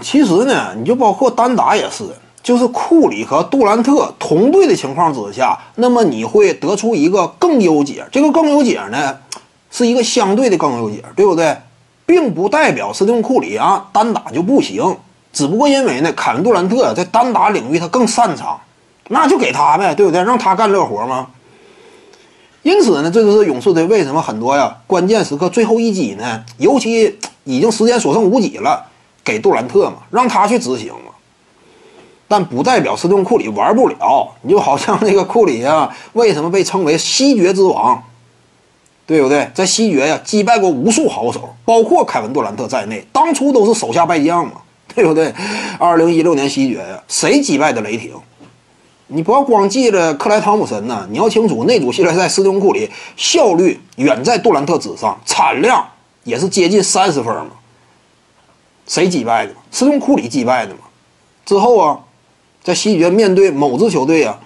其实呢，你就包括单打也是，就是库里和杜兰特同队的情况之下，那么你会得出一个更优解。这个更优解呢，是一个相对的更优解，对不对？并不代表斯蒂芬库里啊单打就不行，只不过因为呢，凯文杜兰特在单打领域他更擅长，那就给他呗，对不对？让他干这活吗？因此呢，这就是勇士队为什么很多呀关键时刻最后一击呢？尤其已经时间所剩无几了，给杜兰特嘛，让他去执行嘛。但不代表斯蒂芬库里玩不了。你就好像那个库里啊，为什么被称为西决之王？对不对？在西决呀，击败过无数好手，包括凯文杜兰特在内，当初都是手下败将嘛，对不对？二零一六年西决呀，谁击败的雷霆？你不要光记着克莱汤普森呐，你要清楚那组系列赛，斯蒂芬库里效率远在杜兰特之上，产量也是接近三十分嘛。谁击败的？斯蒂芬库里击败的嘛。之后啊，在西决面对某支球队啊，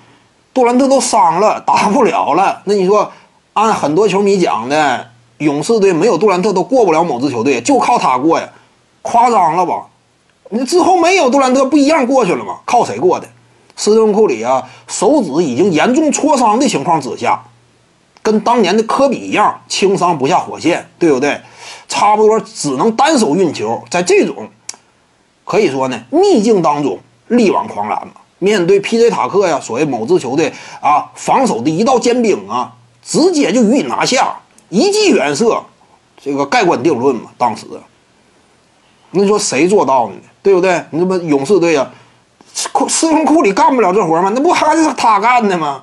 杜兰特都伤了，打不了了。那你说，按很多球迷讲的，勇士队没有杜兰特都过不了某支球队，就靠他过呀？夸张了吧？你之后没有杜兰特不一样过去了吗？靠谁过的？斯蒂芬库里啊，手指已经严重挫伤的情况之下，跟当年的科比一样，轻伤不下火线，对不对？差不多只能单手运球，在这种可以说呢逆境当中力挽狂澜嘛。面对 P.J. 塔克呀，所谓某支球队啊防守的一道尖兵啊，直接就予以拿下，一记远射，这个盖棺定论嘛。当时，你说谁做到的呢？对不对？你这不勇士队呀？库斯库里干不了这活吗？那不还是他干的吗？